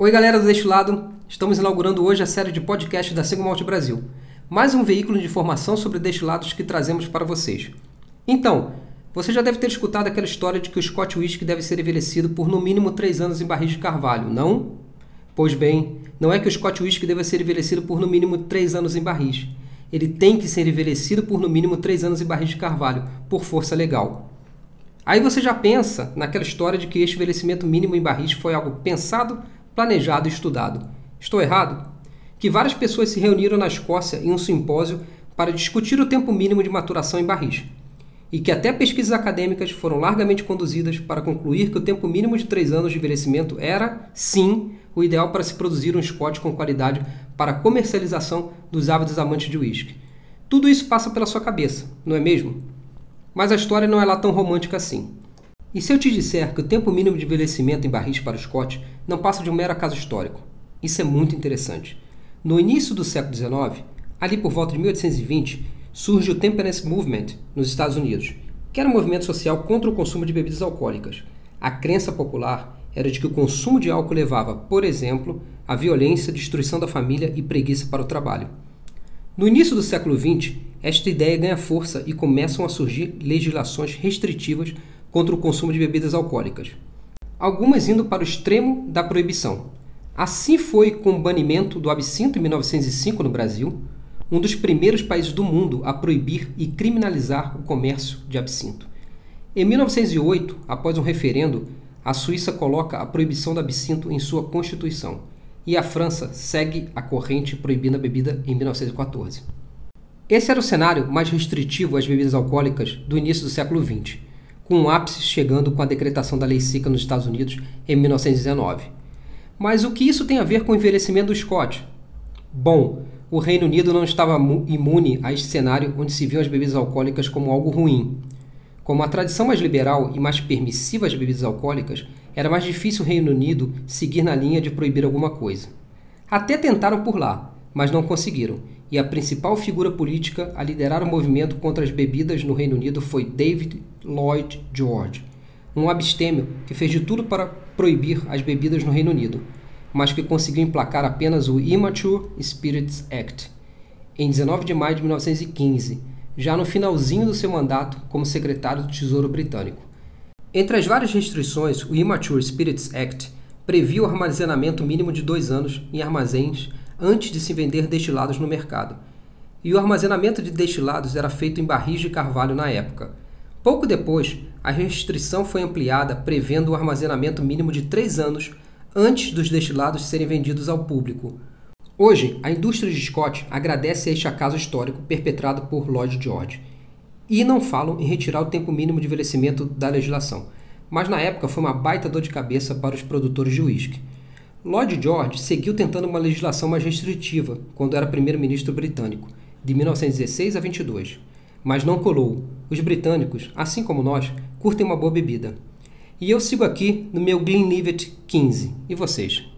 Oi, galera do Deste Lado. Estamos inaugurando hoje a série de podcast da Single Malt Brasil. Mais um veículo de informação sobre destilados que trazemos para vocês. Então, você já deve ter escutado aquela história de que o Scotch Whisky deve ser envelhecido por no mínimo 3 anos em barris de carvalho, não? Pois bem, não é que o Scotch Whisky deva ser envelhecido por no mínimo 3 anos em barris. Ele tem que ser envelhecido por no mínimo 3 anos em barris de carvalho, por força legal. Aí você já pensa naquela história de que este envelhecimento mínimo em barris foi algo pensado, planejado e estudado. Estou errado? Que várias pessoas se reuniram na Escócia em um simpósio para discutir o tempo mínimo de maturação em barris. E que até pesquisas acadêmicas foram largamente conduzidas para concluir que o tempo mínimo de 3 anos de envelhecimento era, sim, o ideal para se produzir um Scotch com qualidade para comercialização dos ávidos amantes de uísque. Tudo isso passa pela sua cabeça, não é mesmo? Mas a história não é lá tão romântica assim. E se eu te disser que o tempo mínimo de envelhecimento em barris para o Scott não passa de um mero acaso histórico? Isso é muito interessante. No início do século XIX, ali por volta de 1820, surge o Temperance Movement nos Estados Unidos, que era um movimento social contra o consumo de bebidas alcoólicas. A crença popular era de que o consumo de álcool levava, por exemplo, à violência, destruição da família e preguiça para o trabalho. No início do século XX, esta ideia ganha força e começam a surgir legislações restritivas contra o consumo de bebidas alcoólicas, algumas indo para o extremo da proibição. Assim foi com o banimento do absinto em 1905 no Brasil, um dos primeiros países do mundo a proibir e criminalizar o comércio de absinto. Em 1908, após um referendo, a Suíça coloca a proibição do absinto em sua constituição e a França segue a corrente proibindo a bebida em 1914. Esse era o cenário mais restritivo às bebidas alcoólicas do início do século XX, com um ápice chegando com a decretação da lei seca nos Estados Unidos em 1919. Mas o que isso tem a ver com o envelhecimento do Scott? Bom, o Reino Unido não estava imune a este cenário onde se viam as bebidas alcoólicas como algo ruim. Como a tradição mais liberal e mais permissiva às bebidas alcoólicas, era mais difícil o Reino Unido seguir na linha de proibir alguma coisa. Até tentaram por lá, mas não conseguiram, e a principal figura política a liderar o movimento contra as bebidas no Reino Unido foi David Lloyd George, um abstêmio que fez de tudo para proibir as bebidas no Reino Unido, mas que conseguiu emplacar apenas o Immature Spirits Act em 19 de maio de 1915, já no finalzinho do seu mandato como secretário do Tesouro Britânico. Entre as várias restrições, o Immature Spirits Act previa o armazenamento mínimo de dois anos em armazéns antes de se vender destilados no mercado. E o armazenamento de destilados era feito em barris de carvalho na época. Pouco depois, a restrição foi ampliada, prevendo o armazenamento mínimo de três anos antes dos destilados serem vendidos ao público. Hoje, a indústria de Scott agradece a este acaso histórico perpetrado por Lloyd George e não falam em retirar o tempo mínimo de envelhecimento da legislação. Mas na época foi uma baita dor de cabeça para os produtores de uísque. Lloyd George seguiu tentando uma legislação mais restritiva quando era primeiro-ministro britânico, de 1916 a 22. Mas não colou. Os britânicos, assim como nós, curtem uma boa bebida. E eu sigo aqui no meu Glenlivet 15. E vocês?